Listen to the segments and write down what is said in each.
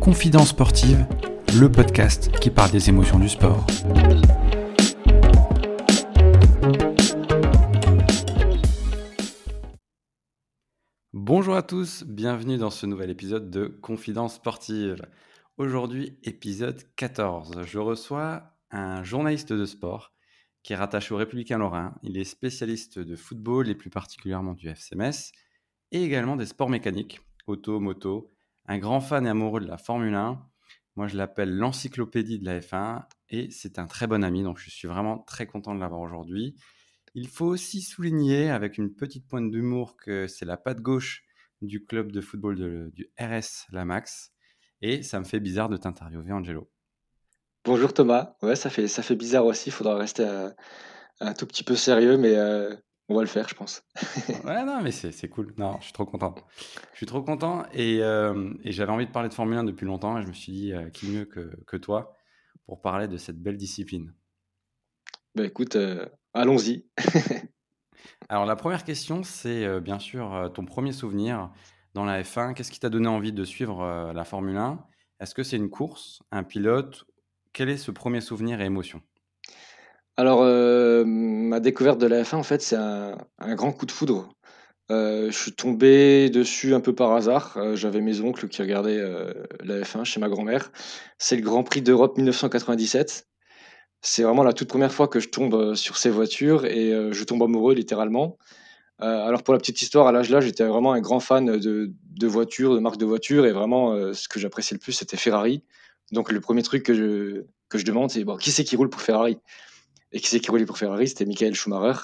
Confidence sportive, le podcast qui parle des émotions du sport. Bonjour à tous, bienvenue dans ce nouvel épisode de Confidence sportive. Aujourd'hui, épisode 14. Je reçois un journaliste de sport qui est rattaché au Républicain Lorrain. Il est spécialiste de football et plus particulièrement du FCMS et également des sports mécaniques, auto, moto. Un grand fan et amoureux de la Formule 1. Moi, je l'appelle l'encyclopédie de la F1 et c'est un très bon ami, donc je suis vraiment très content de l'avoir aujourd'hui. Il faut aussi souligner, avec une petite pointe d'humour, que c'est la patte gauche du club de football du RS La Max. Et ça me fait bizarre de t'interviewer, Angelo. Bonjour Thomas. Ouais, ça fait, ça fait bizarre aussi. Il faudra rester euh, un tout petit peu sérieux, mais euh, on va le faire, je pense. ouais, non, mais c'est cool. Non, je suis trop content. Je suis trop content et, euh, et j'avais envie de parler de Formule 1 depuis longtemps et je me suis dit, qui mieux que, que, toi pour parler de cette belle discipline? Bah écoute, allons-y. Alors la première question, c'est bien sûr ton premier souvenir dans la F1. Qu'est-ce qui t'a donné envie de suivre la Formule 1 Est-ce que c'est une course, un pilote quel est ce premier souvenir et émotion? Alors, euh, ma découverte de la F1, en fait, c'est un, grand coup de foudre. Euh, je suis tombé dessus un peu par hasard. Euh, j'avais mes oncles qui regardaient la F1 chez ma grand-mère. C'est le Grand Prix d'Europe 1997. C'est vraiment la toute première fois que je tombe sur ces voitures et je tombe amoureux littéralement. alors pour la petite histoire, à l'âge là, j'étais vraiment un grand fan de, de voitures, de marques de voitures et vraiment ce que j'appréciais le plus, c'était Ferrari. Donc le premier truc que je, que je demande, c'est bon, qui c'est qui roule pour Ferrari? Et qui c'est qui roulait pour Ferrari? C'était Michael Schumacher.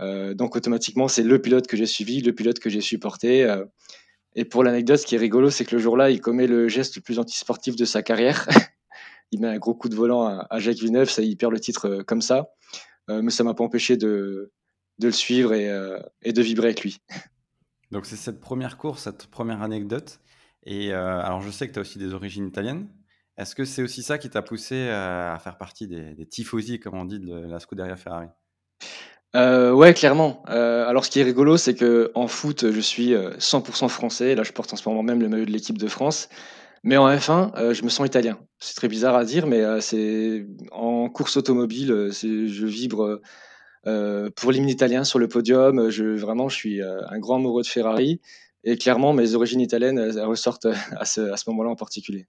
Euh, donc automatiquement, c'est le pilote que j'ai suivi, le pilote que j'ai supporté. Euh. et pour l'anecdote, ce qui est rigolo, c'est que le jour-là, il commet le geste le plus antisportif de sa carrière. il met un gros coup de volant à, Jacques Villeneuve, ça, il perd le titre euh, comme ça. mais ça m'a pas empêché de, de le suivre et, et, de vibrer avec lui. Donc c'est cette première course, cette première anecdote. Et alors je sais que tu as aussi des origines italiennes. Est-ce que c'est aussi ça qui t'a poussé à faire partie des, tifosi, comme on dit, de la Scuderia Ferrari? Euh, ouais, clairement. Alors, ce qui est rigolo, c'est que en foot, je suis 100% euh, français. Là, je porte en ce moment même le maillot de l'équipe de France. Mais en F1, je me sens italien. C'est très bizarre à dire, mais c'est en course automobile, je vibre pour l'hymne italien sur le podium. Je, vraiment, je suis un grand amoureux de Ferrari. Et clairement, mes origines italiennes ressortent à ce moment-là en particulier.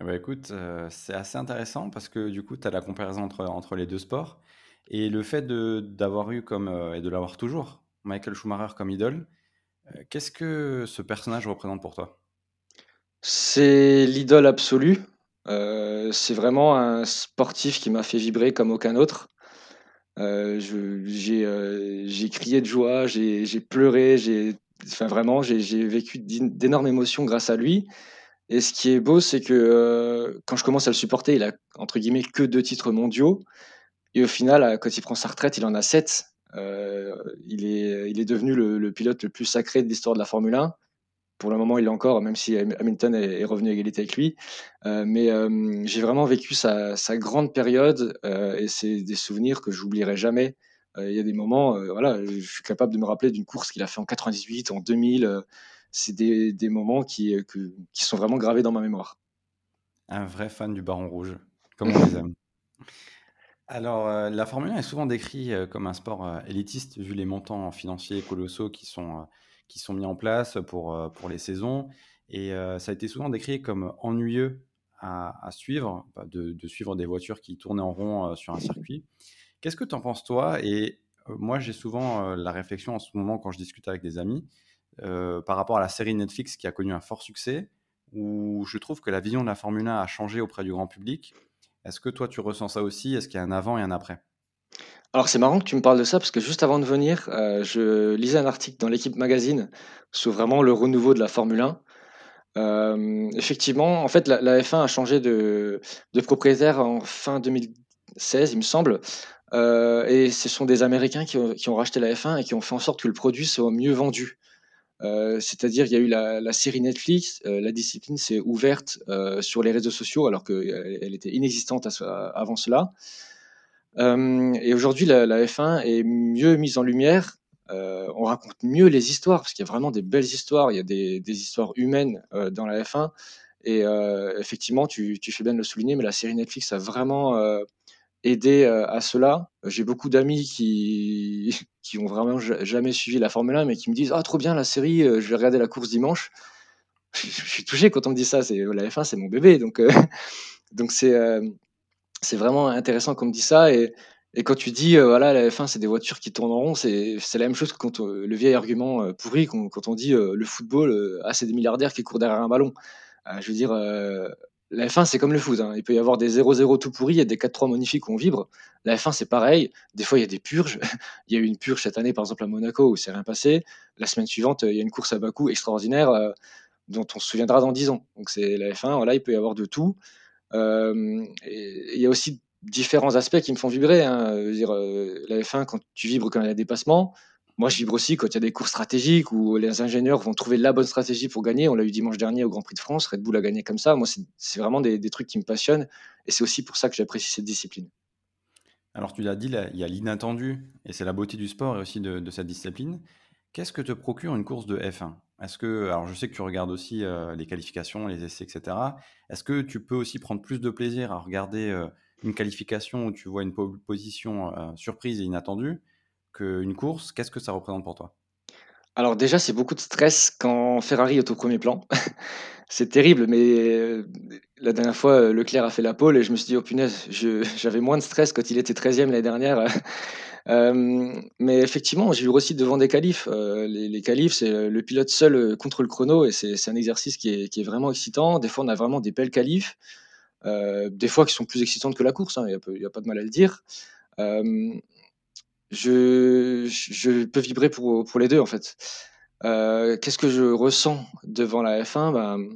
Eh ben, écoute, euh, c'est assez intéressant parce que du coup, tu as la comparaison entre, les deux sports. Et le fait d'avoir eu comme, euh, et de l'avoir toujours, Michael Schumacher comme idole, euh, qu'est-ce que ce personnage représente pour toi? C'est l'idole absolue. c'est vraiment un sportif qui m'a fait vibrer comme aucun autre. j'ai crié de joie, j'ai pleuré, j'ai enfin vraiment, j'ai vécu d'énormes émotions grâce à lui. Et ce qui est beau, c'est que euh, quand je commence à le supporter, il a entre guillemets que deux titres mondiaux. Et au final, quand il prend sa retraite, il en a sept. Euh, il, est, il est devenu le, pilote le plus sacré de l'histoire de la Formule 1. Pour le moment, il est encore, même si Hamilton est, revenu à égalité avec lui. Euh, mais j'ai vraiment vécu sa, grande période et c'est des souvenirs que j'oublierai jamais. Il y a des moments, voilà, je suis capable de me rappeler d'une course qu'il a fait en 98, en 2000 c'est des, des, moments qui, euh, qui sont vraiment gravés dans ma mémoire. Un vrai fan du Baron Rouge, comme on les aime. Alors, euh, la Formule 1 est souvent décrite euh, comme un sport élitiste, vu les montants financiers colossaux qui sont, qui sont mis en place pour, pour les saisons. Et ça a été souvent décrit comme ennuyeux à, à suivre, de, de, suivre des voitures qui tournaient en rond sur un circuit. Qu'est-ce que tu en penses, toi? Et moi, j'ai souvent la réflexion en ce moment quand je discute avec des amis euh, par rapport à la série Netflix qui a connu un fort succès, où je trouve que la vision de la Formule 1 a changé auprès du grand public. Est-ce que toi, tu ressens ça aussi? Est-ce qu'il y a un avant et un après? Alors c'est marrant que tu me parles de ça parce que juste avant de venir, euh, je lisais un article dans l'équipe magazine sur vraiment le renouveau de la Formule 1. Euh, effectivement, en fait, la, F1 a changé de, propriétaire en fin 2016, il me semble. et ce sont des Américains qui ont, qui ont, racheté la F1 et qui ont fait en sorte que le produit soit mieux vendu. Euh, c'est-à-dire, il y a eu la, série Netflix, euh, la discipline s'est ouverte euh, sur les réseaux sociaux alors qu'elle elle était inexistante avant cela. et aujourd'hui, la, F1 est mieux mise en lumière on raconte mieux les histoires parce qu'il y a vraiment des belles histoires. Il y a des, histoires humaines dans la F1. Et effectivement, tu, fais bien de le souligner, mais la série Netflix a vraiment aidé à cela. J'ai beaucoup d'amis qui, qui ont vraiment jamais suivi la Formule 1, mais qui me disent Ah, trop bien la série, je vais regarder la course dimanche. Je, suis touché quand on me dit ça. C'est la F1, c'est mon bébé, donc donc c'est c'est vraiment intéressant qu'on me dit ça. Et, et quand tu dis voilà la F1, c'est des voitures qui tournent en rond, c'est la même chose que quand le vieil argument pourri quand, on dit le football, ah c'est des milliardaires qui courent derrière un ballon. je veux dire la F1, c'est comme le foot. Hein. Il peut y avoir des 0-0 tout pourris et des 4-3 magnifiques où on vibre. La F1, c'est pareil. Des fois, il y a des purges. il y a eu une purge cette année, par exemple, à Monaco, où c'est rien passé. La semaine suivante, il y a une course à Bakou extraordinaire euh, dont on se souviendra dans 10 ans. Donc, c'est la F1. Voilà, il peut y avoir de tout. Euh, il y a aussi différents aspects qui me font vibrer. Hein. Dire, euh, la F1, quand tu vibres quand il y a des dépassements, moi, je vibre aussi quand il y a des cours stratégiques où les ingénieurs vont trouver la bonne stratégie pour gagner. On l'a eu dimanche dernier au Grand Prix de France. Red Bull a gagné comme ça. Moi, c'est vraiment des, trucs qui me passionnent. Et c'est aussi pour ça que j'apprécie cette discipline. Alors, tu l'as dit, il y a l'inattendu. Et c'est la beauté du sport et aussi de, cette discipline. Qu'est-ce que te procure une course de F1 Est-ce que, alors je sais que tu regardes aussi euh, les qualifications, les essais, etc. Est-ce que tu peux aussi prendre plus de plaisir à regarder euh, une qualification où tu vois une position euh, surprise et inattendue? Qu'une course, qu'est-ce que ça représente pour toi? Alors déjà, c'est beaucoup de stress quand Ferrari est au premier plan. c'est terrible, mais euh, la dernière fois, euh, Leclerc a fait la pole et je me suis dit, oh punaise, j'avais moins de stress quand il était 13e l'année dernière. Euh, mais effectivement, j'ai eu aussi devant des qualifs. les, les qualifs, c'est le pilote seul contre le chrono et c'est un exercice qui est, vraiment excitant. Des fois, on a vraiment des belles qualifs. des fois qui sont plus excitantes que la course, hein, il n'y a, a, pas de mal à le dire je, peux vibrer pour, pour les deux en fait. Euh, qu'est-ce que je ressens devant la F1 ben,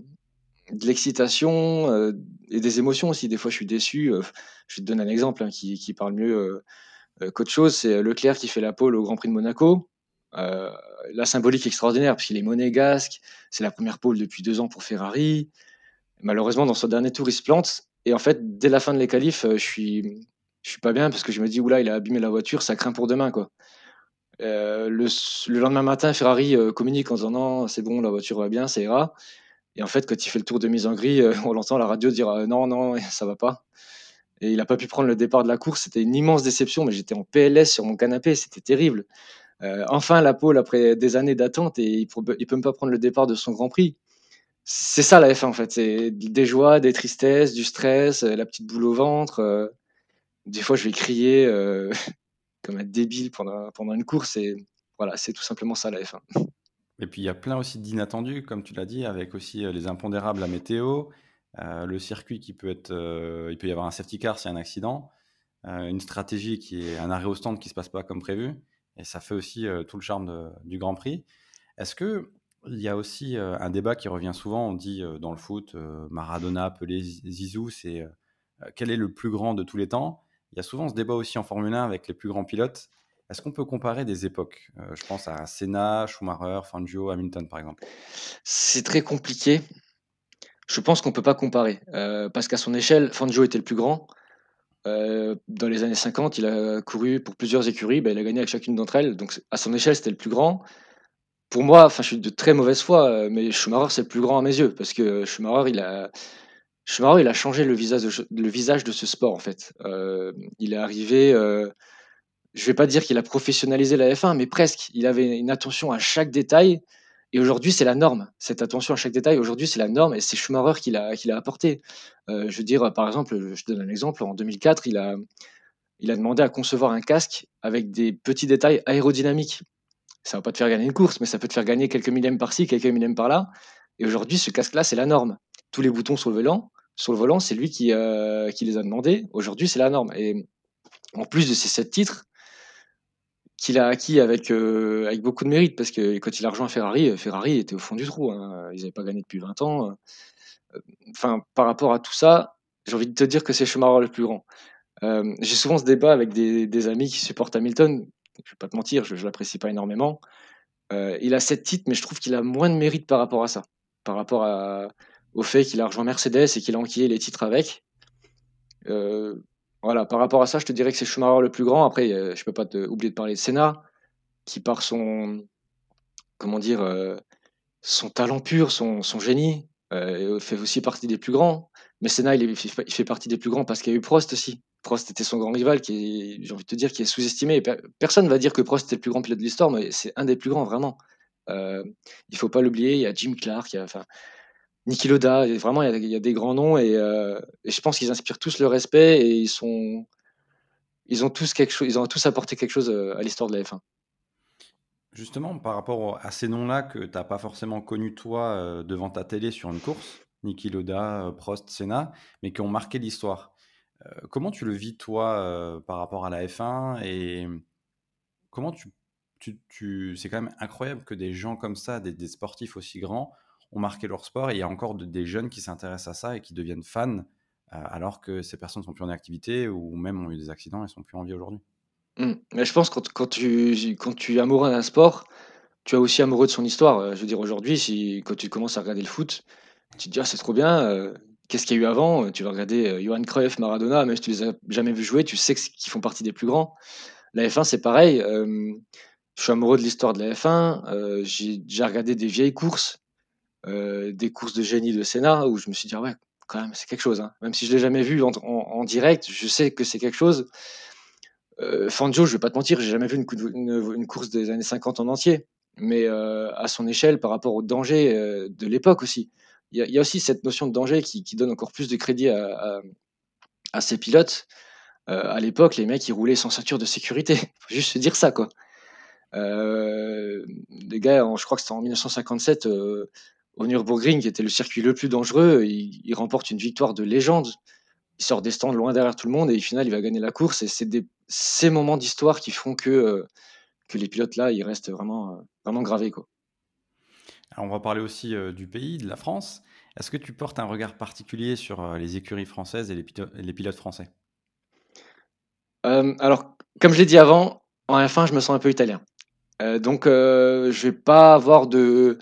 De l'excitation euh, et des émotions aussi. Des fois, je suis déçu. Euh, je vais te donner un exemple hein, qui, qui, parle mieux qu'autre chose. C'est Leclerc qui fait la pole au Grand Prix de Monaco. la symbolique extraordinaire, parce qu'il est monégasque. C'est la première pole depuis deux ans pour Ferrari. Malheureusement, dans son dernier tour, il se plante. Et en fait, dès la fin de les qualifs, je suis, je suis pas bien parce que je me dis, oula, il a abîmé la voiture, ça craint pour demain, quoi. Euh, le, lendemain matin, Ferrari euh, communique en disant non, c'est bon, la voiture va bien, ça ira. Et en fait, quand il fait le tour de mise en grille, euh, on l'entend la radio dire non, non, ça va pas. Et il n'a pas pu prendre le départ de la course. C'était une immense déception, mais j'étais en PLS sur mon canapé, c'était terrible. enfin, la pole après des années d'attente et il peut, peut même pas prendre le départ de son Grand Prix. C'est ça la F1 en fait, c'est des joies, des tristesses, du stress, la petite boule au ventre des fois, je vais crier euh, comme un débile pendant, pendant une course. Et voilà, c'est tout simplement ça la F1. Et puis, il y a plein aussi d'inattendus, comme tu l'as dit, avec aussi euh, les impondérables, la météo, euh, le circuit qui peut être. il peut y avoir un safety car s'il y a un accident, une stratégie qui est un arrêt au stand qui ne se passe pas comme prévu. Et ça fait aussi tout le charme du Grand Prix. Est-ce que il y a aussi un débat qui revient souvent, on dit dans le foot, Maradona, Pelé, Zizou, c'est quel est le plus grand de tous les temps? Il y a souvent ce débat aussi en Formule 1 avec les plus grands pilotes. Est-ce qu'on peut comparer des époques? Euh, Je pense à Senna, Schumacher, Fangio, Hamilton par exemple. C'est très compliqué. Je pense qu'on ne peut pas comparer. Euh, parce qu'à son échelle, Fangio était le plus grand. Euh, dans les années 50, il a couru pour plusieurs écuries. Ben, il a gagné avec chacune d'entre elles. Donc à son échelle, c'était le plus grand. Pour moi, je suis de très mauvaise foi, mais Schumacher, c'est le plus grand à mes yeux. Parce que Schumacher, il a, Schumacher, il a changé le visage de, le visage de ce sport, en fait. Euh, il est arrivé, euh, je vais pas dire qu'il a professionnalisé la F1, mais presque. Il avait une attention à chaque détail. Et aujourd'hui, c'est la norme. Cette attention à chaque détail, aujourd'hui, c'est la norme et c'est Schumacher qui l'a, qui l'a apporté. Euh, je veux dire, par exemple, je donne un exemple. En 2004, il a, il a demandé à concevoir un casque avec des petits détails aérodynamiques. Ça va pas te faire gagner une course, mais ça peut te faire gagner quelques millièmes par-ci, quelques millièmes par-là. Et aujourd'hui, ce casque-là, c'est la norme. Tous les boutons sur le volant, sur le volant, c'est lui qui, euh, qui les a demandés. Aujourd'hui, c'est la norme. Et en plus de ces sept titres, qu'il a acquis avec, euh, beaucoup de mérite, parce que quand il a rejoint Ferrari, euh, Ferrari était au fond du trou. Hein. Ils n'avaient pas gagné depuis 20 ans. Enfin, par rapport à tout ça, j'ai envie de te dire que c'est Schumacher le plus grand. j'ai souvent ce débat avec des, amis qui supportent Hamilton. Je vais pas te mentir, je ne l'apprécie pas énormément. il a sept titres, mais je trouve qu'il a moins de mérite par rapport à ça. Par rapport à, au fait qu'il a rejoint Mercedes et qu'il a enquillé les titres avec. Euh, voilà, par rapport à ça, je te dirais que c'est Schumacher le plus grand. Après, je peux pas te, oublier de parler de Senna. qui par son comment dire, son talent pur, son son génie, fait aussi partie des plus grands. Mais Senna, il il fait partie des plus grands parce qu'il y a eu Prost aussi. Prost était son grand rival qui j'ai envie de te dire, qui est sous-estimé. personne va dire que Prost était le plus grand pilote de l'histoire, mais c'est un des plus grands vraiment. Euh, il faut pas l'oublier, il y a Jim Clark, Niki Loda, vraiment il y, a, des grands noms et, et je pense qu'ils inspirent tous le respect et ils sont ils ont tous quelque chose, ils ont tous apporté quelque chose à l'histoire de la F1. Justement, par rapport à ces noms-là que tu n'as pas forcément connus toi euh, devant ta télé sur une course, Niki Loda, euh, Prost, Senna, mais qui ont marqué l'histoire. Euh, comment tu le vis toi par rapport à la F1 et comment tu, c'est quand même incroyable que des gens comme ça, des, sportifs aussi grands, ont marqué leur sport et il y a encore des jeunes qui s'intéressent à ça et qui deviennent fans alors que ces personnes sont plus en activité ou même ont eu des accidents et sont plus en vie aujourd'hui. Mmh. Mais je pense quand quand tu es amoureux d'un sport, tu es aussi amoureux de son histoire. Euh, je veux dire aujourd'hui, quand tu commences à regarder le foot, tu te dis: «Ah c'est trop bien, euh, qu'est-ce qu'il y a eu avant?» tu vas regarder, Johan Cruyff, Maradona, même si tu les as jamais vus jouer, tu sais qu'ils font partie des plus grands. La F1, c'est pareil, je suis amoureux de l'histoire de la F1, heu, j'ai déjà regardé des vieilles courses, des courses de génie de Senna où je me suis dit: «Ah ouais, quand même, c'est quelque chose, hein». Même si je l'ai jamais vu en en direct, je sais que c'est quelque chose euh, je vais pas te mentir, j'ai jamais vu une, course des années 50 en entier, mais euh, à son échelle par rapport au danger euh, de l'époque aussi. Il y, a aussi cette notion de danger qui, donne encore plus de crédit à, ces pilotes. à l'époque, les mecs, ils roulaient sans ceinture de sécurité. Faut juste se dire ça, quoi. les gars, je crois que c'était en 1957, au Nürburgring, qui était le circuit le plus dangereux, il, il remporte une victoire de légende il sort des stands loin derrière tout le monde et au final, il va gagner la course. Et c'est ces moments d'histoire qui font que, euh, que les pilotes là, ils restent vraiment, euh, vraiment gravés. Quoi. Alors, on va parler aussi euh, du pays, de la France. Est-ce que tu portes un regard particulier sur les écuries françaises et les, les pilotes français? Alors, comme je l'ai dit avant, en F1, je me sens un peu italien. donc, je vais pas avoir de,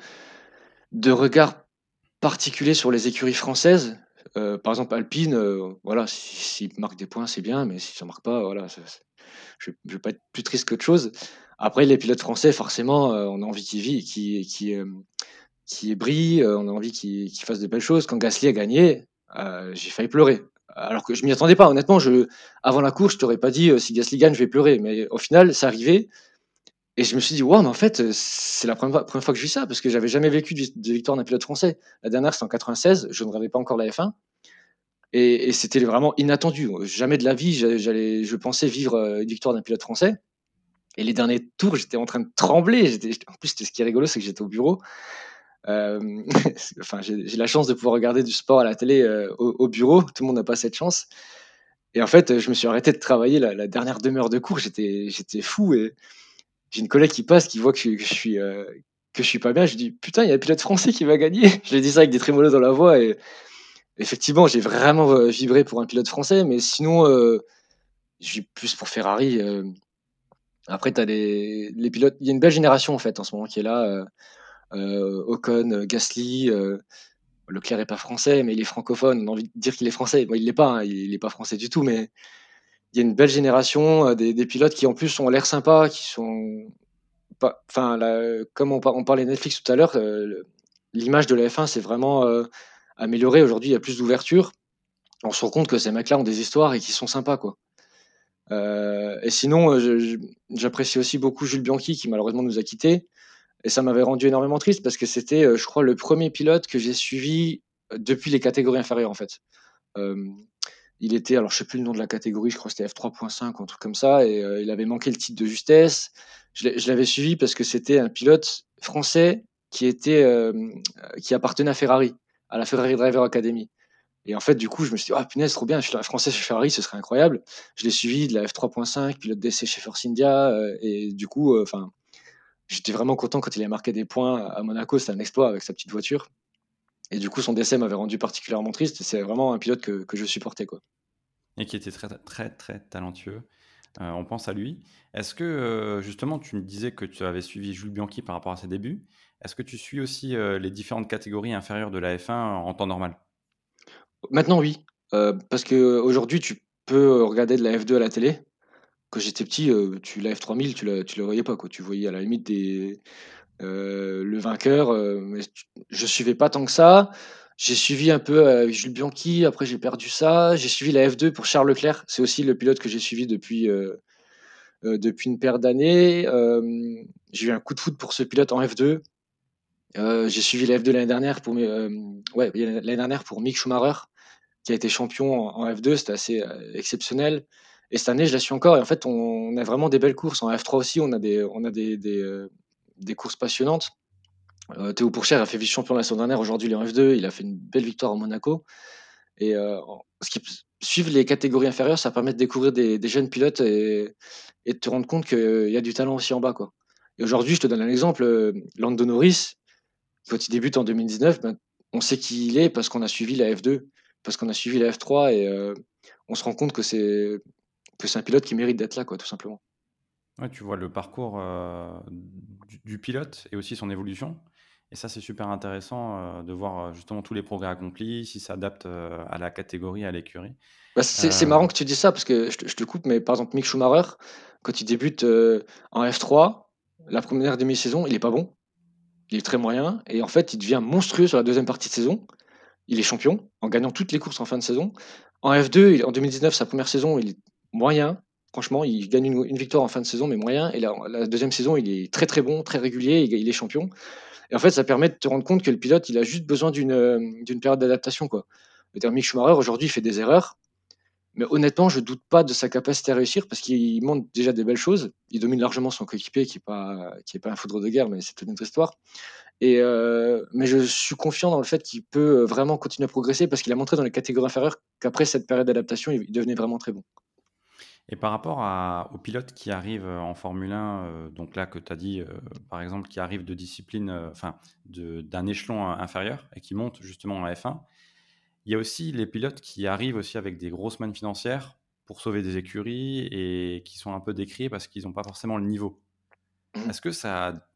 de regard particulier sur les écuries françaises. Euh, par exemple, Alpine, euh, voilà, s'ils marquent des points, c'est bien, mais si ça marque pas, voilà, je ne vais pas être plus triste qu'autre chose. Après, les pilotes français, forcément, euh, on a envie qu'ils qu'ils, qu'ils brillent, on a envie qu'ils fassent de belles choses. Quand Gasly a gagné, j'ai failli pleurer. Alors que je m'y attendais pas. Honnêtement, avant la course, je t'aurais pas dit si Gasly gagne, je vais pleurer. Mais au final, c'est arrivé. Et je me suis dit, waouh, mais en fait, c'est la première, fois que je vis ça, parce que j'avais jamais vécu de, victoire d'un pilote français. La dernière, c'était en 96, je ne regardais pas encore la F1. Et, c'était vraiment inattendu. Jamais de la vie, je pensais vivre euh, une victoire d'un pilote français. Et les derniers tours, j'étais en train de trembler. en plus, ce qui est rigolo, c'est que j'étais au bureau. Euh, enfin, j'ai la chance de pouvoir regarder du sport à la télé euh, au, bureau. Tout le monde n'a pas cette chance. Et en fait, je me suis arrêté de travailler la, dernière demi-heure de cours. J'étais, fou. J'ai une collègue qui passe, qui voit que je, suis euh, que je suis pas bien. Je dis putain, il y a un pilote français qui va gagner. Je lui dis ça avec des trémolos dans la voix et effectivement, j'ai vraiment euh, vibré pour un pilote français, mais sinon, euh, je vis plus pour Ferrari. Euh. Après, tu as les, les pilotes. Il y a une belle génération en fait en ce moment qui est là. Ocon, Gasly. Leclerc est pas français, mais il est francophone. On a envie de dire qu'il est français. Bon, il l'est pas, hein, il n'est pas français du tout, mais il y a une belle génération, euh, des, pilotes qui en plus ont l'air sympas, qui sont enfin, comme on, parlait Netflix tout à l'heure, euh, l'image de la F1 s'est vraiment euh, améliorée. Aujourd'hui, il y a plus d'ouverture. On se rend compte que ces mecs-là ont des histoires et qui sont sympas, quoi. et sinon, j'apprécie aussi beaucoup Jules Bianchi qui malheureusement nous a quittés. Et ça m'avait rendu énormément triste parce que c'était, je crois, le premier pilote que j'ai suivi depuis les catégories inférieures, en fait. Il était, alors je sais plus le nom de la catégorie, je crois que c'était F3.5 ou un truc comme ça, et euh, il avait manqué le titre de justesse. Je l'avais suivi parce que c'était un pilote français qui était, euh, qui appartenait à Ferrari, à la Ferrari Driver Academy. Et en fait, du coup, je me suis dit, ah punaise, trop bien, je suis français chez Ferrari, ce serait incroyable. Je l'ai suivi de la F3.5, pilote d'essai chez Force India, euh, et du coup, enfin, j'étais vraiment content quand il a marqué des points à Monaco, c'était un exploit avec sa petite voiture. Et du coup, son décès m'avait rendu particulièrement triste. C'est vraiment un pilote que, que, je supportais. Quoi. Et qui était très, très, très talentueux. Euh, on pense à lui. Est-ce que, euh, justement, tu me disais que tu avais suivi Jules Bianchi par rapport à ses débuts. Est-ce que tu suis aussi euh, les différentes catégories inférieures de la F1 en temps normal? Maintenant, oui. parce qu'aujourd'hui, tu peux regarder de la F2 à la télé. quand j'étais petit, tu la F3000, tu la tu la voyais pas, quoi. Tu voyais à la limite des le vainqueur, tu je suivais pas tant que ça. J'ai suivi un peu, heu, Jules Bianchi, après j'ai perdu ça. J'ai suivi la F2 pour Charles Leclerc. C'est aussi le pilote que j'ai suivi depuis, heu, depuis une paire d'années. J'ai eu un coup de foudre pour ce pilote en F2. Heu, j'ai suivi la F2 l'année dernière pour l'année dernière pour Mick Schumacher, qui a été champion en en F2, c'était assez, exceptionnel et cette année, je la suis encore et en fait, on a vraiment des belles courses. En F3 aussi, on a des on a des des courses passionnantes. Heu, Théo Pourchaire a fait vice-champion la saison dernière, aujourd'hui il est en F2, il a fait une belle victoire à Monaco. Et en qui suivre les catégories inférieures, ça permet de découvrir des jeunes pilotes et de te rendre compte qu'il y a du talent aussi en bas, et aujourd'hui, je te donne un exemple, heu, Lando Norris, quand il débute en 2019, ben, on sait qui il est parce qu'on a suivi la F2, parce qu'on a suivi la F3 et on se rend compte que c'est que c'est un pilote qui mérite d'être là, quoi, tout simplement. Ouais, tu vois le parcours, heu, du du pilote et aussi son évolution et ça, c'est super intéressant, heu, de voir, heu, justement tous les progrès accomplis, s'adapte, heu, à la catégorie, à l'écurie. Bah, c'est marrant que tu dises ça parce que je te je te coupe, mais par exemple Mick Schumacher, quand il débute, en F3, la première demi-saison, il est pas bon, il est très moyen et en fait, il devient monstrueux sur la deuxième partie de saison. Il est champion en gagnant toutes les courses en fin de saison. En F2, il en 2019, sa première saison, il est moyen. Franchement, il gagne une victoire en fin de saison, mais moyen et la 2 saison, il est très, très bon, très régulier, il il est champion et en fait, ça permet de te rendre compte que le pilote, il a juste besoin d'une, d'une période d'adaptation, quoi. Je Mick Schumacher, aujourd'hui, il fait des erreurs, mais honnêtement, je doute pas de sa capacité à réussir parce qu'il montre déjà des belles choses. Il domine largement son coéquipier qui est pas pas un foudre de guerre, mais c'est une autre histoire. Et euh, mais je suis confiant dans le fait qu'il peut vraiment continuer à progresser parce qu'il a montré dans les catégories inférieures qu'après cette période d'adaptation, il devenait vraiment très bon. Et par rapport à aux pilotes qui arrivent, heu, en Formule 1, heu, donc là que tu as dit, heu, par exemple, qui arrivent de discipline, enfin de d'un échelon inférieur et qui montent justement en F1. Il y a aussi les pilotes qui arrivent aussi avec des grosses mannes financières pour sauver des écuries et qui sont un peu décriés parce qu'ils ont pas forcément le niveau. Mmh. Est-ce que ça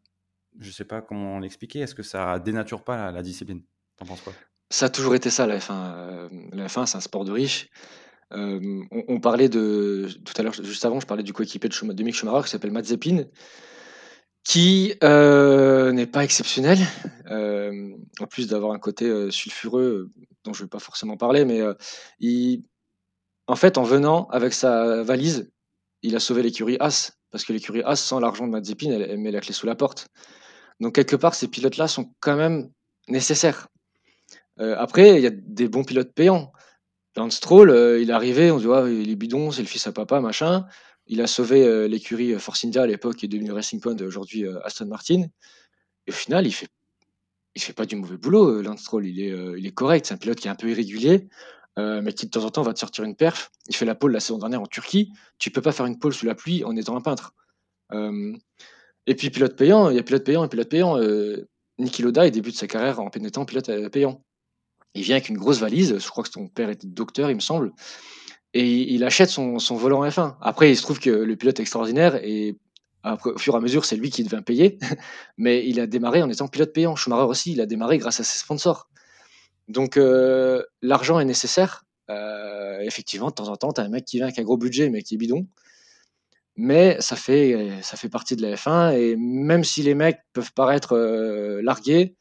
je sais pas comment l'expliquer, est-ce que ça dénature pas la la discipline? Tu en penses quoi? Ça a toujours été ça la F1, hem, la F1 c'est un sport de riches. Hem, on parlait de tout à l'heure, juste avant, je parlais du coéquipier de de Mick Schumacher qui s'appelle Mazepin, qui, heu, n'est pas exceptionnel. Hem, en plus d'avoir un côté, sulfureux, dont je ne vais pas forcément parler, mais, en fait, en venant avec sa valise, il a sauvé l'écurie As, parce que l'écurie As, sans l'argent de Mazepin, elle met la clé sous la porte. Donc quelque part, ces pilotes-là sont quand même nécessaires. Après, il y a des bons pilotes payants. Lance Stroll, heu, il est arrivé, on se dit: «Ah, il est bidon, c'est le fils à papa, machin». Il a sauvé, heu, l'écurie, heu, Force India à l'époque, qui est devenue Racing Point, aujourd'hui, heu, Aston Martin et au final, il fait fait pas du mauvais boulot, Lance Stroll. Il est, correct. C'est un pilote qui est un peu irrégulier, mais qui de temps en temps va te sortir une perf. Il fait la pole la saison dernière en Turquie. Tu peux pas faire une pole sous la pluie en étant un peintre. Et puis pilote payant, il y a pilote payant et pilote payant, Niki Lauda, il débute sa carrière en étant pilote, payant. Il vient avec une grosse valise, je crois que son père était docteur, il me semble et il achète son volant F1. Après, il se trouve que le pilote est extraordinaire et au fur et à mesure, c'est lui qui devient payé, mais il a démarré en étant pilote payant. Schumacher aussi, il a démarré grâce à ses sponsors. Donc heu, l'argent est nécessaire. Heu, effectivement, de temps en temps, tu as un mec qui vient avec un gros budget, mais qui est bidon. Mais ça fait, partie de la F1 et même si les mecs peuvent paraître, heu, largués,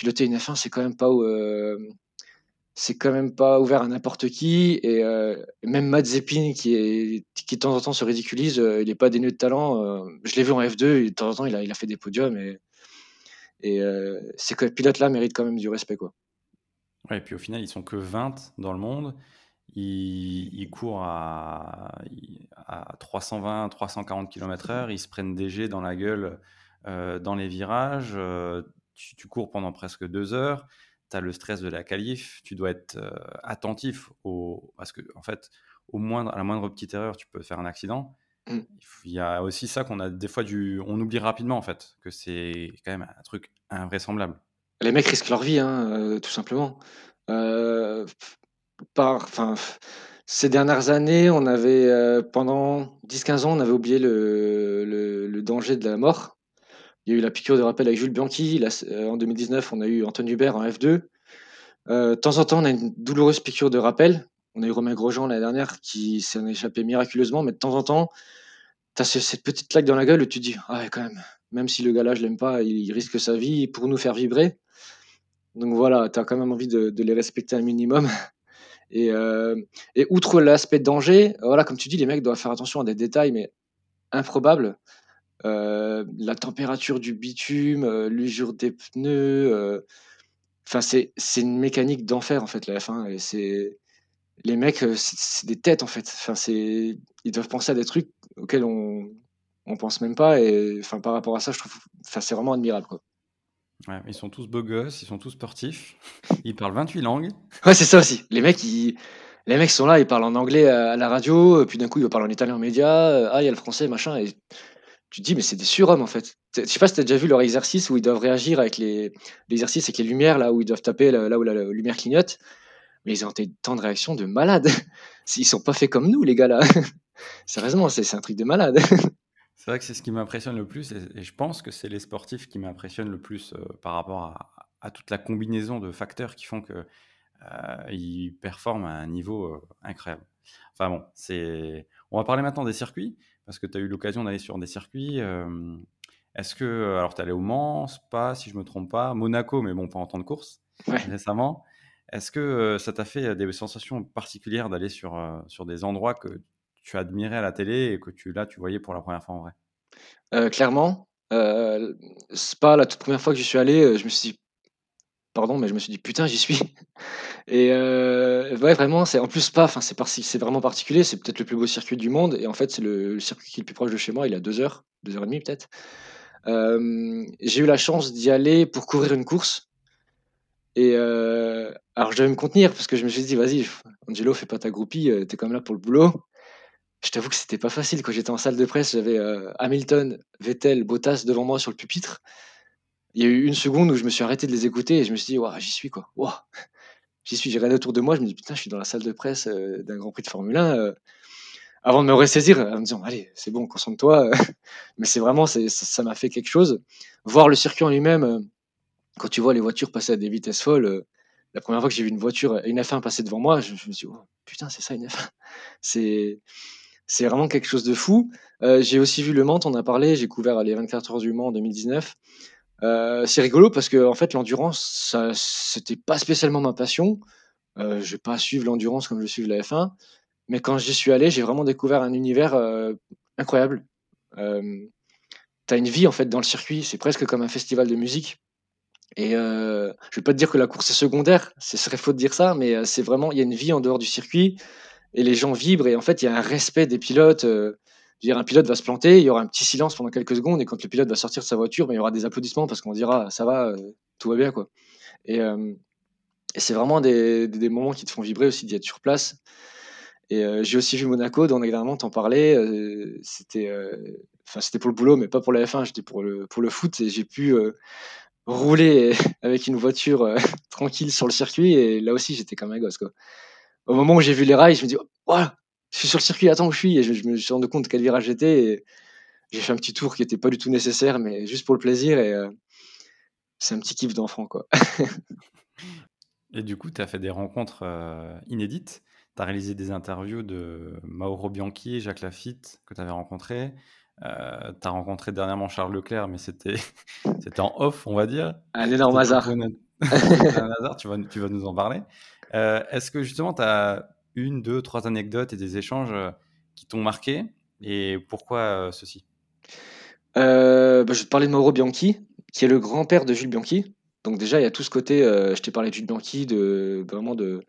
piloter une F1, c'est quand même pas, hem, c'est quand même pas ouvert à n'importe qui et heu, même Mazepin qui est qui de temps en temps se ridiculise, heu, il est pas dénué de talent, je l'ai vu en F2 et de temps en temps il a il a fait des podiums et et ces pilotes-là méritent quand même du respect, quoi. Et puis au final, ils sont que 20 dans le monde. Ils ils courent à à 320-340 km/h. Ils se prennent des jets dans la gueule, dans les virages, tu tu cours pendant presque 2 heures. Tu as le stress de la qualif. Tu dois être, heu, attentif au parce qu'en fait, au moindre à la moindre petite erreur, tu peux faire un accident. Mmh. Il y a aussi ça qu'on a des fois du on oublie rapidement en fait, que c'est quand même un truc invraisemblable. Les mecs risquent leur vie, hein, heu, tout simplement. Heu, par enfin, ces dernières années, on avait, pendant 10-15 ans, on avait oublié le le le danger de la mort. Il y a eu la piqûre de rappel avec Jules Bianchi, là, heu, en 2019, on a eu Anton Hubert en F2. Heu, de temps en temps, on a une douloureuse piqûre de rappel. on a eu Romain Grosjean l'année dernière qui s'en est échappé miraculeusement, mais de temps en temps, tu as cette petite claque dans la gueule où tu te dis ah ouais, quand même, même si le gars-là, je l'aime pas, il risque sa vie pour nous faire vibrer. Donc voilà, tu as quand même envie de, les respecter un minimum. Et, euh, et outre l'aspect danger, voilà, comme tu dis, les mecs doivent faire attention à des détails, mais improbables. Euh, la température du bitume, euh, l'usure des pneus. Enfin, c'est une mécanique d'enfer en fait la F1. Et c'est les mecs, c'est des têtes en fait. Enfin, c'est ils doivent penser à des trucs auxquels on on pense même pas. Et enfin, par rapport à ça, je trouve, enfin, c'est vraiment admirable quoi. Ouais, ils sont tous beaux gosses, ils sont tous sportifs, ils parlent 28 langues. Ouais, c'est ça aussi. Les mecs, ils... les mecs sont là, ils parlent en anglais à la radio, puis d'un coup, ils parlent en italien en média. Ah, il y a le français, machin. Et tu te dis, mais c'est des surhommes en fait. Je sais pas si tu as déjà vu leur exercice où ils doivent réagir avec les l'exercice avec les lumières, là où ils doivent taper là où la, lumière clignote. Mais ils ont des temps de réaction de malade. Ils sont pas faits comme nous, les gars là. Sérieusement, c'est un truc de malade. C'est vrai que c'est ce qui m'impressionne le plus et, je pense que c'est les sportifs qui m'impressionnent le plus euh, par rapport à, toute la combinaison de facteurs qui font qu'ils euh, performent à un niveau euh, incroyable. Enfin bon, c'est. On va parler maintenant des circuits parce que tu as eu l'occasion d'aller sur des circuits. Est-ce que alors tu es allé au Mans, pas si je me trompe pas, Monaco, mais bon pas en temps de course récemment. Est-ce que ça t'a fait des sensations particulières d'aller sur, sur des endroits que tu admirais à la télé et que tu, là, tu voyais pour la première fois en vrai? Euh, Clairement. Euh, pas la toute première fois que j'y suis allé, euh, je me suis dit, pardon, mais je me suis dit, putain, j'y suis. Et euh, ouais, vraiment, c'est en plus pas, enfin, c'est, c'est vraiment particulier, c'est peut-être le plus beau circuit du monde. Et en fait, c'est le, circuit qui est le plus proche de chez moi, il a deux heures, deux heures et demie peut-être. j'ai eu la chance d'y aller pour couvrir une course. Et alors, je devais me contenir parce que je me suis dit, vas-y, Angelo, fais pas ta groupie, t'es quand même là pour le boulot. Je t'avoue que c'était pas facile. Quand j'étais en salle de presse, j'avais euh, Hamilton, Vettel, Bottas devant moi sur le pupitre. Il y a eu une seconde où je me suis arrêté de les écouter et je me suis dit, j'y suis quoi. J'y suis, j'ai regardé autour de moi, je me dis, putain, je suis dans la salle de presse euh, d'un Grand Prix de Formule 1. Euh. avant de me ressaisir, en me disant, allez, c'est bon, concentre-toi. Mais c'est vraiment, ça m'a fait quelque chose. Voir le circuit en lui-même, quand tu vois les voitures passer à des vitesses folles, la première fois que j'ai vu une voiture, une F1 passer devant moi, je, me suis dit, oh, putain, c'est ça une F1. C'est c'est vraiment quelque chose de fou. Euh, j'ai aussi vu Le Mans, on a parlé, j'ai couvert les 24 heures du Mans en 2019. Euh, c'est rigolo parce que en fait l'endurance, c'était pas spécialement ma passion. Euh, je vais pas suivre l'endurance comme je suis la F1, mais quand j'y suis allé, j'ai vraiment découvert un univers euh, incroyable. tu as une vie en fait dans le circuit, c'est presque comme un festival de musique. Et je vais pas te dire que la course est secondaire, ce serait faux de dire ça, mais c'est vraiment il y a une vie en dehors du circuit et les gens vibrent et en fait il y a un respect des pilotes. Euh, dire, un pilote va se planter, il y aura un petit silence pendant quelques secondes et quand le pilote va sortir de sa voiture, ben, il y aura des applaudissements parce qu'on dira ça va, euh, tout va bien quoi. Et, euh, c'est vraiment des, moments qui te font vibrer aussi d'y être sur place. Et j'ai aussi vu Monaco, dont évidemment t'en parlais. c'était, enfin c'était pour le boulot, mais pas pour la F1. J'étais pour le pour le foot et j'ai pu rouler avec une voiture tranquille sur le circuit. Et là aussi, j'étais comme un gosse quoi au moment où j'ai vu les rails, je me dis, voilà, je suis sur le circuit, attends où je suis. Et je, me suis rendu compte quel virage j'étais. Et j'ai fait un petit tour qui n'était pas du tout nécessaire, mais juste pour le plaisir. Et euh, c'est un petit kiff d'enfant, quoi. et du coup, tu as fait des rencontres euh, inédites. Tu as réalisé des interviews de Mauro Bianchi et Jacques Lafitte que tu avais rencontrés. Euh, tu as rencontré dernièrement Charles Leclerc, mais c'était en off, on va dire. Un énorme hasard. un hasard, tu vas, tu vas nous en parler. Euh, est-ce que justement, tu as une, deux, trois anecdotes et des échanges euh, qui t'ont marqué Et pourquoi euh, ceci? Bah, Je vais te parler de Mauro Bianchi, qui est le grand-père de Jules Bianchi. Donc déjà, il y a tout ce côté, je t'ai parlé de Jules Bianchi, de, vraiment de,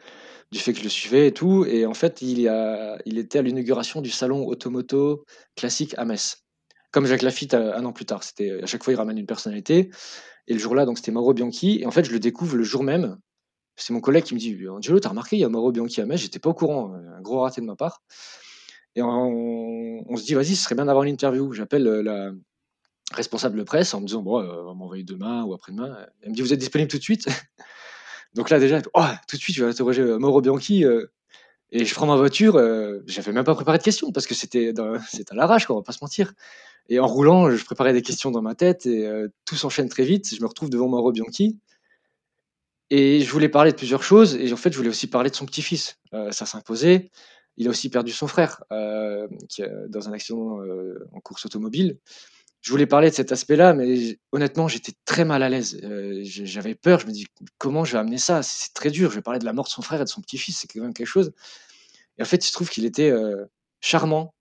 du fait que je le suivais et tout. Et en fait, il, a, il était à l'inauguration du salon Automoto classique à Metz. Comme Jacques Lafitte un an plus tard. C'était à chaque fois il ramène une personnalité. Et le jour-là, donc c'était Mauro Bianchi. Et en fait, je le découvre le jour même c'est mon collègue qui me dit Angelo, t'as remarqué, il y a Mauro Bianchi à Metz, j'étais pas au courant, euh, un gros raté de ma part. Et on, se dit, vas-y, ce serait bien d'avoir une interview. J'appelle euh, la responsable de presse en me disant, bon, euh, on va m'envoyer demain ou après-demain. Elle me dit, vous êtes disponible tout de suite Donc là, déjà, oh, tout de suite, je vais interroger Mauro Bianchi. et je prends ma voiture, j'avais même pas préparé de questions parce que c'était à l'arrache, on va pas se mentir. Et en roulant, je préparais des questions dans ma tête et tout s'enchaîne très vite. Je me retrouve devant Mauro Bianchi Et je voulais parler de plusieurs choses et en fait, je voulais aussi parler de son petit-fils. Heu, ça s'imposait. Il a aussi perdu son frère, qui a dans un accident, heu, en course automobile. Je voulais parler de cet aspect-là, mais honnêtement, j'étais très mal à l'aise. J'avais peur, je me dis: «Comment je vais amener ça? C'est très dur, je vais parler de la mort de son frère et de son petit-fils, c'est quand même quelque chose» et en fait, il se trouve qu'il était, charmant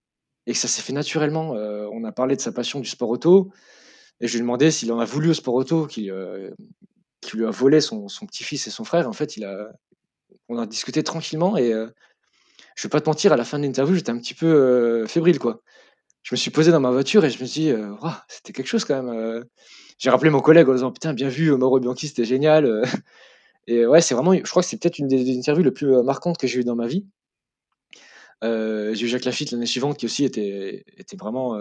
et que ça s'est fait naturellement. On a parlé de sa passion du sport auto et je lui ai demandé s'il en a voulu au sport auto, qui, heu, qui lui a volé son petit-fils et son frère. En fait, il a on a discuté tranquillement et heu, je vais pas te mentir, à la fin de l'interview, j'étais un petit peu, heu, fébrile, quoi. Je me suis posé dans ma voiture et je me suis dit, «Waouh, c'était quelque chose quand même, heu». J'ai rappelé mon collègue en disant: «Putain, bien vu, Mauro Bianchi, c'était génial, heu» et ouais, c'est vraiment je crois que c'est peut-être une des interviews les plus, marquantes que j'ai eues dans ma vie. J'ai eu Jacques Lafitte l'année suivante qui aussi était était vraiment,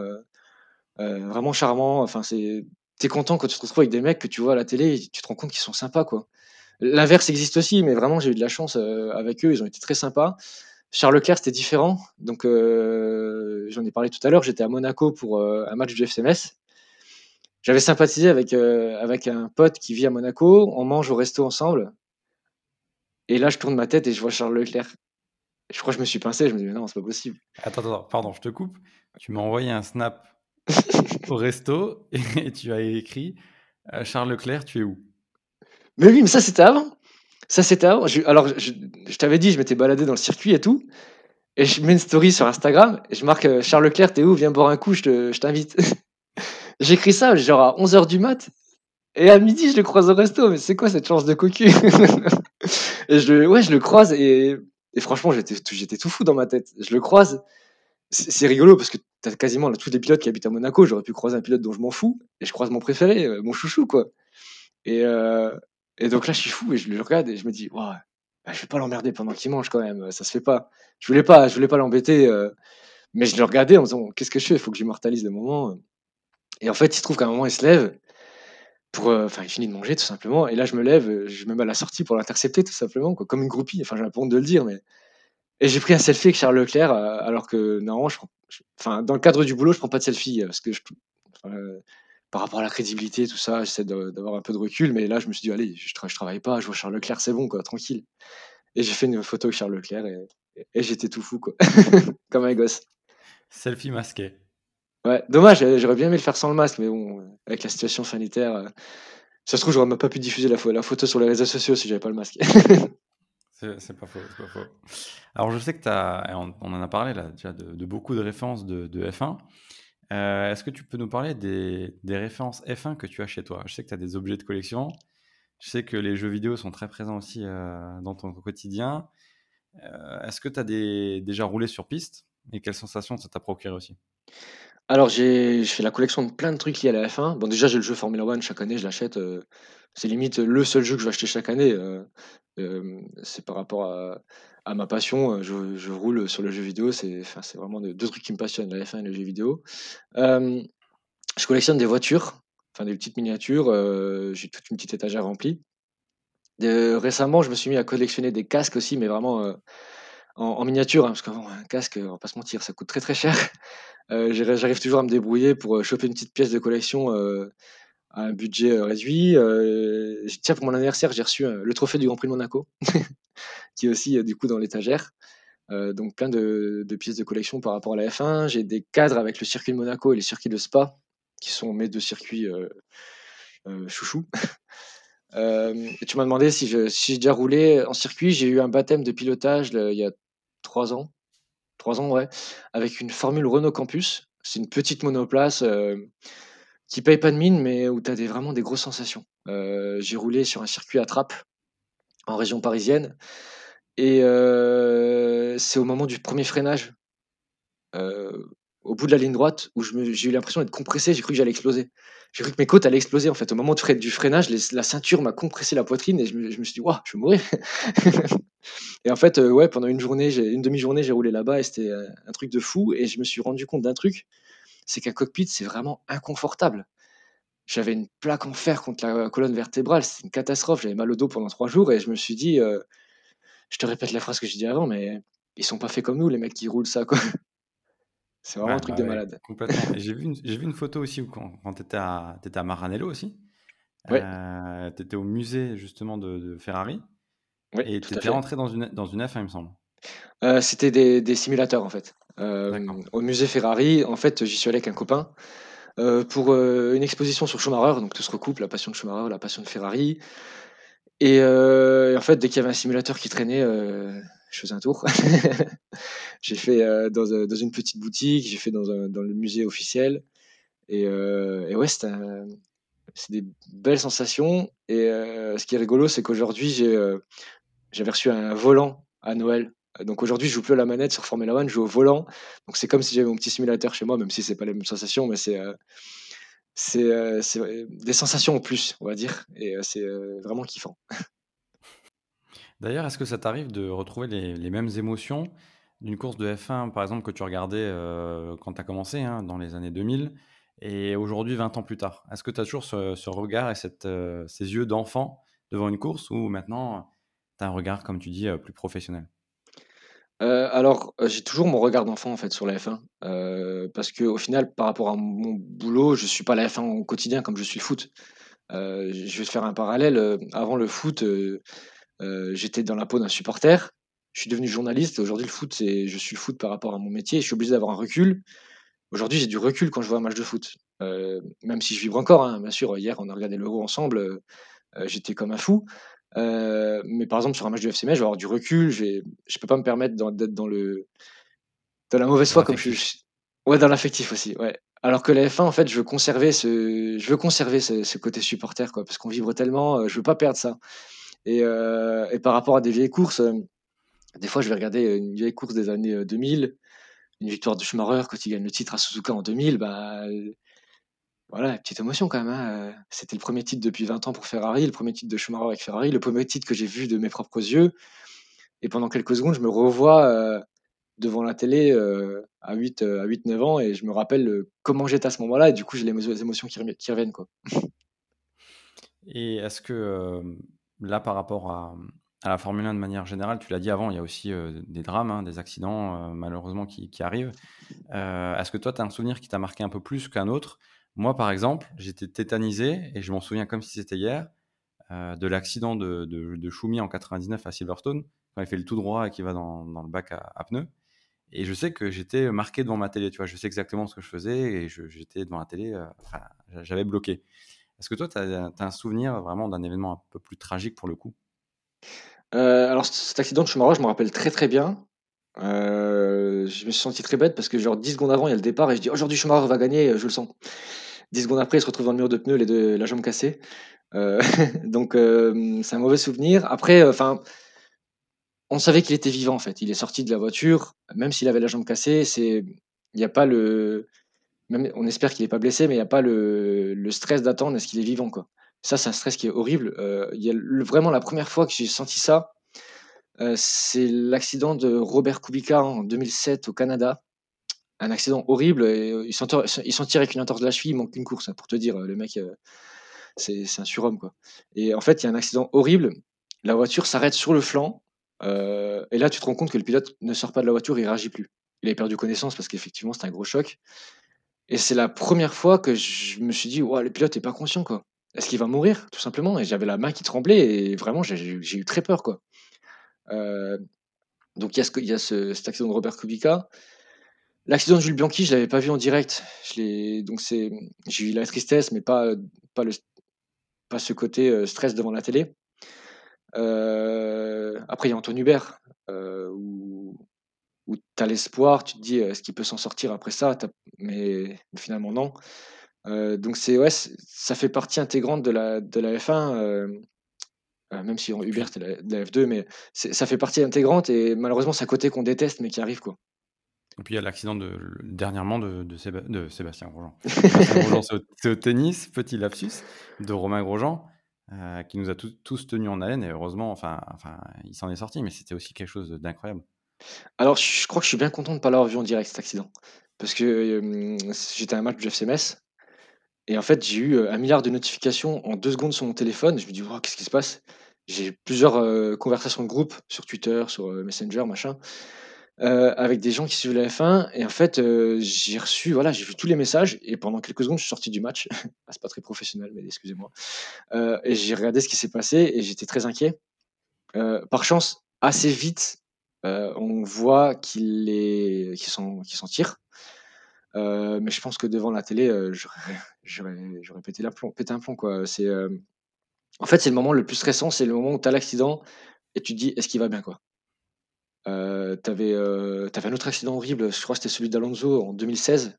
vraiment charmant. Enfin, c'est tu es content quand tu te retrouves avec des mecs que tu vois à la télé et tu te rends compte qu'ils sont sympas, quoi. L'inverse existe aussi, mais vraiment j'ai eu de la chance, heu, avec eux, ils ont été très sympas. Charles Leclerc, c'était différent. Donc, heu, j'en ai parlé tout à l'heure, j'étais à Monaco pour, heu, un match du FC Metz. J'avais sympathisé avec, avec un pote qui vit à Monaco. On mange au resto ensemble et là, je tourne ma tête et je vois Charles Leclerc. Je crois que je me suis pincé, je me dis: «Mais non, c'est pas possible». Attends, attends, pardon, je te coupe. Tu m'as envoyé un snap au resto et tu as écrit, heu: «Charles Leclerc, tu es où?» Mais oui, mais ça, c'était avant. Ça, c'était avant. Alors je t'avais dit, je m'étais baladé dans le circuit et tout et je mets une story sur Instagram et je marque, heu: «Charles Leclerc, tu es où? Viens boire un coup, je te je t'invite». J'écris ça genre à 11:00 du mat et à midi, je le croise au resto. Mais c'est quoi cette chance de cocu? Et je ouais, je le croise et et franchement, j'étais tout fou dans ma tête. Je le croise, c'est rigolo parce que tu as quasiment tous les pilotes qui habitent à Monaco. J'aurais pu croiser un pilote dont je m'en fous et je croise mon préféré, heu, mon chouchou, quoi et heu et donc là, je suis fou et je le regarde et je me dis: «Waouh, bah, je vais pas l'emmerder pendant qu'il mange quand même, ça se fait pas». Je voulais pas je voulais pas l'embêter, heu, mais je le regardais en me disant: «Qu'est-ce que je fais? Il faut que j'immortalise le moment», et en fait, il se trouve qu'à un moment, il se lève pour, enfin, il finit de manger tout simplement et là, je me lève, je me mets à la sortie pour l'intercepter tout simplement, comme une groupie. Enfin, j'ai honte de le dire, mais et j'ai pris un selfie avec Charles Leclerc, heu, alors que normalement, je prends je enfin, dans le cadre du boulot, je prends pas de selfie, heu, parce que je heu, par rapport à la crédibilité, tout ça, j'essaie d'avoir un peu de recul, mais là, je me suis dit: «Allez, je tra je travaille pas, je vois Charles Leclerc, c'est bon, quoi, tranquille» et j'ai fait une photo avec Charles Leclerc et et et j'étais tout fou, quoi, comme un gosse. Selfie masqué. Ouais, dommage, j'aurais bien aimé le faire sans le masque, mais bon, avec la situation sanitaire, heu, ça se trouve, j'aurais même pas pu diffuser la la photo sur les réseaux sociaux si j'avais pas le masque. C'est pas faux, pas faux. Alors, je sais que tu as on en a parlé là déjà de beaucoup de références de de F1. Heu, est-ce que tu peux nous parler des références F1 que tu as chez toi? Je sais que tu as des objets de collection. Je sais que les jeux vidéo sont très présents aussi, heu, dans ton quotidien. Heu, est-ce que tu as déjà roulé sur piste? Et quelles sensations ça t'a procuré aussi? Alors j'ai je fais la collection de plein de trucs liés à la F1. Bon déjà j'ai le jeu Formula One, chaque année je l'achète, heu, c'est limite le seul jeu que je vais acheter chaque année, heu, hem, c'est par rapport à ma passion, je roule sur le jeu vidéo, c'est enfin vraiment de 2 trucs qui me passionnent, la F1 et le jeu vidéo. Je collectionne des voitures, enfin des petites miniatures, j'ai toute une petite étagère remplie. De récemment, je me suis mis à collectionner des casques aussi, mais vraiment, en miniature, hein, parce qu'avant un casque, on va pas se mentir, ça coûte très, très cher. J'arri j'arrive toujours à me débrouiller pour, heu, choper une petite pièce de collection, heu, à un budget, réduit. Tiens, pour mon anniversaire, j'ai reçu, le trophée du Grand Prix de Monaco, qui est aussi, du coup dans l'étagère. Donc plein de pièces de collection par rapport à la F1. J'ai des cadres avec le circuit de Monaco et les circuits de Spa, qui sont mes 2 circuits, et tu m'as demandé si j'ai déjà roulé en circuit. J'ai eu un baptême de pilotage il y a 3 ans. 3 ans, ouais, avec une Formule Renault Campus. C'est une petite monoplace, hem, qui paye pas de mine, mais où tu as des vraiment des grosses sensations. Heu, j'ai roulé sur un circuit à Trappes, en région parisienne et heu, c'est au moment du premier freinage, au bout de la ligne droite où j'ai eu l'impression d'être compressé, j'ai cru que j'allais exploser. J'ai cru que mes côtes allaient exploser, en fait. Au moment du freinage, la ceinture m'a compressé la poitrine et je me je me suis dit: «Waouh, je vais mourir». Et en fait, heu, ouais, pendant une journée, une demi-journée, j'ai roulé là-bas et c'était, heu, un truc de fou et je me suis rendu compte d'un truc, c'est qu'un cockpit, c'est vraiment inconfortable. J'avais une plaque en fer contre la colonne vertébrale, c'était une catastrophe, j'avais mal au dos pendant 3 jours et je me suis dit, heu, je te répète la phrase que j'ai dit avant, mais ils sont pas faits comme nous les mecs qui roulent ça, quoi. C'est vraiment un truc bah, de ouais, malade. complètement j'ai vu une j'ai vu une photo aussi où quand quand tu étais à tu étais à Maranello aussi Ouais. Tu étais au musée justement de de Ferrari Oui, et tu étais rentré dans une dans une F1 il me semble? Heu, c'était des des simulateurs, en fait. Hem, au musée Ferrari, en fait, j'y suis allé avec un copain, heu, pour, une exposition sur Schumacher, donc tout se recoupe, la passion de Schumacher, la passion de Ferrari et en fait, dès qu'il y avait un simulateur qui traînait, je faisais un tour. J'ai fait, dans dans une petite boutique, j'ai fait dans un dans le musée officiel et et ouais, c'est des belles sensations et ce qui est rigolo, c'est qu'aujourd'hui, j'ai, j'avais reçu un volant à Noël. Donc aujourd'hui, je joue plus à la manette sur Formula One, je joue au volant. Donc c'est comme si j'avais mon petit simulateur chez moi, même si c'est pas les mêmes sensations, mais c'est, c'est, heu, des sensations en plus, on va dire et heu, c'est, heu, vraiment kiffant. D'ailleurs, est-ce que ça t'arrive de retrouver les les mêmes émotions d'une course de F1, par exemple, que tu regardais, quand tu as commencé, hein, dans les années 2000 et aujourd'hui 20 ans plus tard? Est-ce que tu as toujours ce ce regard et cette, ces yeux d'enfant devant une course ou maintenant tu un regard, comme tu dis, heu, plus professionnel? Heu, alors, heu, j'ai toujours mon regard d'enfant, en fait, sur la F1, heu, parce qu'au final, par rapport à mon boulot, je suis pas la F1 au quotidien comme je suis le foot. Je vais faire un parallèle, avant le foot, j'étais dans la peau d'un supporter. Je suis devenu journaliste aujourd'hui le foot, c'est je suis le foot par rapport à mon métier je suis obligé d'avoir un recul. Aujourd'hui, j'ai du recul quand je vois un match de foot, même si je vibre encore, hein, bien sûr. Hier, on a regardé l'Euro ensemble, j'étais comme un fou, heu, mais par exemple, sur un match du FC Metz, je vais avoir du recul, je je peux pas me permettre d'être dans le dans la mauvaise foi comme je ch ouais, dans l'affectif aussi, ouais. Alors que la F1, en fait, je veux conserver ce je veux conserver ce ce côté supporter, quoi, parce qu'on vibre tellement, heu, je veux pas perdre ça. Et heu et par rapport à des vieilles courses, des fois, je vais regarder, une vieille course des années, heu, 2000, une victoire de Schumacher quand il gagne le titre à Suzuka en 2000, bah, voilà, petite émotion quand même, hein, heu, c'était le 1er titre depuis 20 ans pour Ferrari, le 1er titre de Schumacher avec Ferrari, le 1er titre que j'ai vu de mes propres yeux et pendant quelques secondes, je me revois, heu, devant la télé, à 8, heu, à 8-9 ans et je me rappelle, comment j'étais à ce moment-là et du coup, j'ai les émotions qui reviennent, quoi. Et est-ce que, là, par rapport à, la Formule 1 de manière générale, tu l'as dit avant, il y a aussi, des drames, hein, des accidents, heu, malheureusement qui qui arrivent. Est-ce que toi, tu as un souvenir qui t'a marqué un peu plus qu'un autre? Moi, par exemple, j'étais tétanisé et je m'en souviens comme si c'était hier, heu, de l'accident de de en 99 à Silverstone, quand il fait le tout droit et qu'il va dans le bac à pneus et je sais que j'étais marqué devant ma télé, tu vois? Je sais exactement ce que je faisais et j'étais devant la télé, j'a j'avais bloqué. Est-ce que toi, tu as un souvenir vraiment d'un événement un peu plus tragique pour le coup? Heu, alors cet accident de Schumacher, je m'en rappelle très, très bien. Je me suis senti très bête parce que genre 10 secondes avant, il y a le départ et je dis: «Aujourd'hui Schumacher va gagner, je le sens». 10 secondes après, il se retrouve dans le mur de pneus, les 2 la jambe cassée. Heu, donc hem, c'est un mauvais souvenir. Après, enfin, on savait qu'il était vivant, en fait. Il est sorti de la voiture, même s'il avait la jambe cassée, c'est il y a pas le on espère qu'il est pas blessé, mais il y a pas le stress d'attendre est-ce qu'il est vivant, quoi. Ça, c'est un stress qui est horrible. Il y a vraiment la première fois que j'ai senti ça, c'est l'accident de Robert Kubica en 2007 au Canada. Un accident horrible heu, il s'en tire avec une entorse de la cheville, il manque qu'une course, hein, pour te dire, heu, le mec, heu, c'est c'est un surhomme, quoi et en fait, il y a un accident horrible. La voiture s'arrête sur le flanc, et là, tu te rends compte que le pilote ne sort pas de la voiture, il réagit plus. Il avait perdu connaissance parce qu'effectivement, c'était un gros choc et c'est la première fois que je me suis dit: «Waouh, le pilote est pas conscient, quoi. Est-ce qu'il va mourir?» tout simplement? Et j'avais la main qui tremblait et vraiment j'ai eu très peur, quoi. Donc il y a y a ce cet accident de Robert Kubica. L'accident de Jules Bianchi, je l'avais pas vu en direct. Je donc c'est j'ai eu la tristesse, mais pas, pas le pas ce côté, heu, stress devant la télé. Heu, après il y a Antoine Hubert, heu, où où tu as l'espoir, tu te dis: «Est-ce qu'il peut s'en sortir après ça?» mais finalement non. Donc c'est ouais, c ça fait partie intégrante de la de la F1, hem, heu, même si Hubert la de la F2, mais ça fait partie intégrante et malheureusement c'est un côté qu'on déteste, mais qui arrive, quoi. Et puis il y a l'accident dernièrement de de Séba de Sébastien Grosjean. C'est au tennis, petit lapsus, de Romain Grosjean, heu, qui nous a tous tenus en haleine et heureusement, enfin enfin, il s'en est sorti, mais c'était aussi quelque chose d'incroyable. Alors je crois que je suis bien content de pas l'avoir vu en direct cet accident. Parce que, hem, j'étais à un match du FC Metz et en fait, j'ai eu, heu, 1 000 de notifications en 2 secondes sur mon téléphone. Je me dis: «Waouh, qu'est-ce qui se passe?» j'ai plusieurs, conversations de groupe sur Twitter, sur, Messenger, machin. Avec des gens qui suivent la F1 et en fait, j'ai reçu voilà, j'ai vu tous les messages et pendant quelques secondes, je suis sorti du match. Ah, c'est pas très professionnel, mais excusez-moi. et j'ai regardé ce qui s'est passé et j'étais très inquiet. par chance, assez vite, on voit qu'il est s'en tire. mais je pense que devant la télé, j'aurais pété pété un plomb, quoi. C'est, en fait, c'est le moment le plus stressant, c'est le moment où tu as l'accident et tu te dis: «Est-ce qu'il va bien?» quoi? Euh, tu avais, un autre accident horrible, je crois que c'était celui d'Alonso en 2016,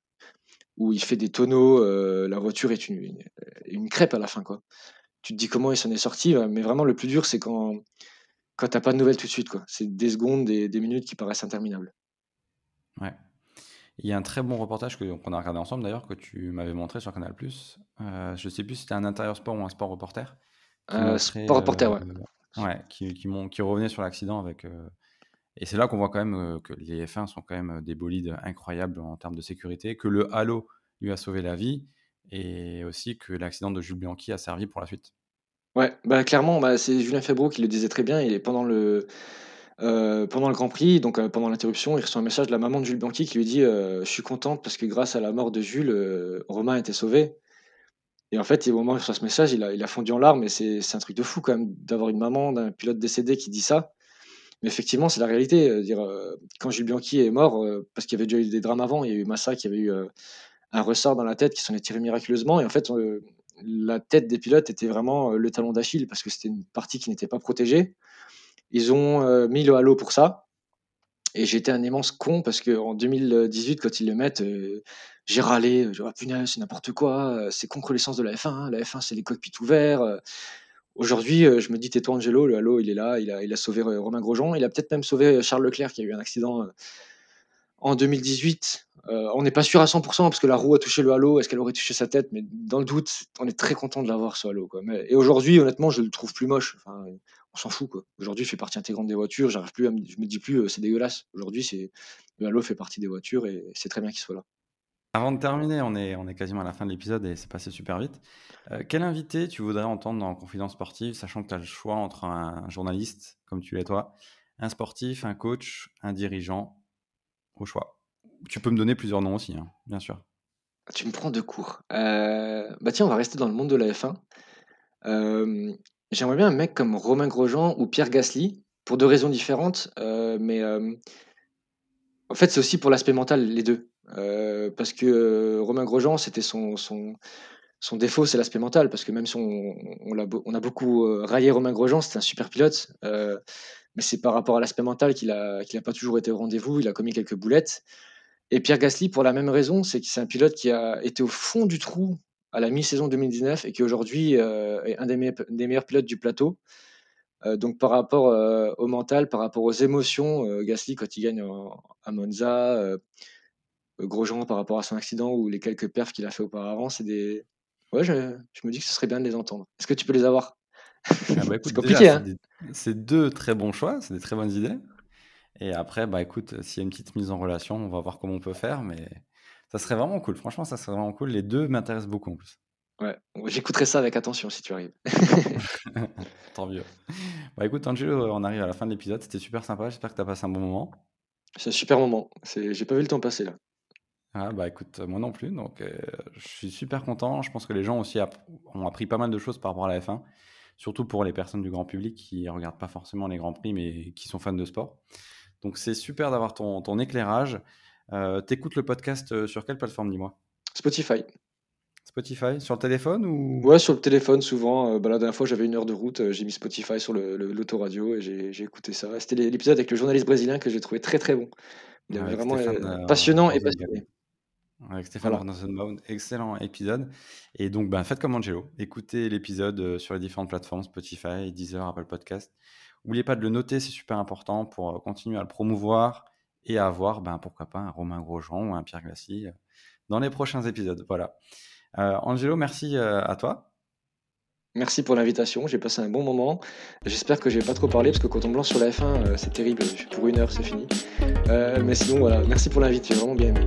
où il fait des tonneaux, la voiture est une une crêpe à la fin, quoi. Tu te dis: «Comment il s'en est sorti?» mais vraiment le plus dur, c'est quand quand tu pas de nouvelles tout de suite, quoi. C'est des secondes, des des minutes qui paraissent interminables. Ouais. Il y a un très bon reportage que qu'on a regardé ensemble d'ailleurs, que tu m'avais montré sur Canal+. Euh, je sais plus si c'était un intérieur sport ou un sport reporter. Euh, sport reporter, ouais. ouais, qui qui qui revenait sur l'accident avec, et c'est là qu'on voit quand même que les F1 sont quand même des bolides incroyables en termes de sécurité, que le halo lui a sauvé la vie et aussi que l'accident de Jules Bianchi a servi pour la suite. Ouais, bah clairement, bah, c'est Julien Febro qui le disait très bien. Il est pendant le, pendant le Grand Prix, donc pendant l'interruption, il reçoit un message de la maman de Jules Bianchi qui lui dit Je suis contente parce que grâce à la mort de Jules, Romain a été sauvé. Et en fait, au moment où il reçoit ce message, il a, il a fondu en larmes. Et c'est un truc de fou quand même d'avoir une maman d'un pilote décédé qui dit ça. Mais effectivement, c'est la réalité. Euh, dire, euh, quand Jules Bianchi est mort, euh, parce qu'il y avait déjà eu des drames avant, il y a eu Massa qui avait eu un ressort dans la tête qui s'en est tiré miraculeusement. Et en fait, la tête des pilotes était vraiment le talon d'Achille parce que c'était une partie qui n'était pas protégée. Ils ont mis le halo pour ça. Et j'étais un immense con parce qu'en 2018, quand ils le mettent, j'ai râlé. J'ai dit, ah, punaise, c'est n'importe quoi. C'est contre l'essence de la F1. Hein. La F1, c'est les cockpits ouverts. Aujourd'hui, euh, je me dis, tais-toi Angelo, le halo, il est là, il a, il a sauvé euh, Romain Grosjean, il a peut-être même sauvé euh, Charles Leclerc qui a eu un accident en 2018. on n'est pas sûr à 100% parce que la roue a touché le halo, est-ce qu'elle aurait touché sa tête? Mais dans le doute, on est très content de l'avoir ce halo. Quoi. Et aujourd'hui, honnêtement, je le trouve plus moche. On s'en fout. Quoi. Aujourd'hui, il fait partie intégrante des voitures. J'arrive plus à me, je me dis plus, c'est dégueulasse. Aujourd'hui, c'est le halo fait partie des voitures et c'est très bien qu'il soit là. Avant de terminer, on est, quasiment à la fin de l'épisode et c'est passé super vite. Euh, quel invité tu voudrais entendre dans Confidence Sportive, sachant que tu as le choix entre un, journaliste, comme tu l'es toi, un sportif, un coach, un dirigeant, au choix. Tu peux me donner plusieurs noms aussi, hein, bien sûr. Tu me prends de court. Euh, bah tiens, on va rester dans le monde de la F1. Euh, j'aimerais bien un mec comme Romain Grosjean ou Pierre Gasly, pour deux raisons différentes, mais en fait, c'est aussi pour l'aspect mental, les deux. Euh, parce que euh, Romain Grosjean, c'était son, son, défaut, c'est l'aspect mental. Parce que même si on, on, a, beaucoup euh, raillé Romain Grosjean, c'était un super pilote. mais c'est par rapport à l'aspect mental qu'il n'a pas toujours été au rendez-vous. Il a commis quelques boulettes. Et Pierre Gasly, pour la même raison, c'est que c'est un pilote qui a été au fond du trou à la mi-saison 2019 et qui aujourd'hui est un des, meilleurs pilotes du plateau. Donc par rapport au mental, par rapport aux émotions, Gasly, quand il gagne à Monza, Grosjean par rapport à son accident ou les quelques perfs qu'il a fait auparavant, c'est des. Ouais, je, me dis que ce serait bien de les entendre. Est-ce que tu peux les avoir? Ah bah C'est compliqué. Hein c'est deux très bons choix, c'est des très bonnes idées. Et après, bah écoute, s'il y a une petite mise en relation, on va voir comment on peut faire, mais ça serait vraiment cool. Franchement, ça serait vraiment cool. Les deux m'intéressent beaucoup en plus. Ouais, j'écouterai ça avec attention si tu arrives. Tant mieux. Bah écoute, Angelo, on arrive à la fin de l'épisode. C'était super sympa. J'espère que tu as passé un bon moment. C'est un super moment. J'ai pas vu le temps passer là. Ah bah écoute, moi non plus, donc euh, je suis super content. Je pense que les gens aussi ont appris pas mal de choses par rapport à la F1, surtout pour les personnes du grand public qui regardent pas forcément les grands prix, mais qui sont fans de sport. Donc c'est super d'avoir ton, ton éclairage. Euh, T'écoutes le podcast euh, sur quelle plateforme, dis-moi? Spotify. Spotify, sur le téléphone ou? Ouais, sur le téléphone souvent. Euh, bah, la dernière fois, j'avais une heure de route, j'ai mis Spotify sur le, l'autoradio et j'ai, écouté ça. C'était l'épisode avec le journaliste brésilien que j'ai trouvé très très bon. Il est vraiment passionnant et passionné. Avec Stéphane voilà. excellent épisode. Et donc, ben, faites comme Angelo, écoutez l'épisode euh, sur les différentes plateformes, Spotify, Deezer, Apple Podcast. N'oubliez pas de le noter, c'est super important pour euh, continuer à le promouvoir et à avoir, ben, pourquoi pas, un Romain Grosjean ou un Pierre Glacis euh, dans les prochains épisodes. Voilà. Angelo, merci à toi. Merci pour l'invitation, j'ai passé un bon moment. J'espère que j'ai pas trop parlé parce que quand on me lance sur la F1, c'est terrible. Pour une heure, c'est fini. mais sinon, voilà, merci pour l'invite, j'ai vraiment bien aimé.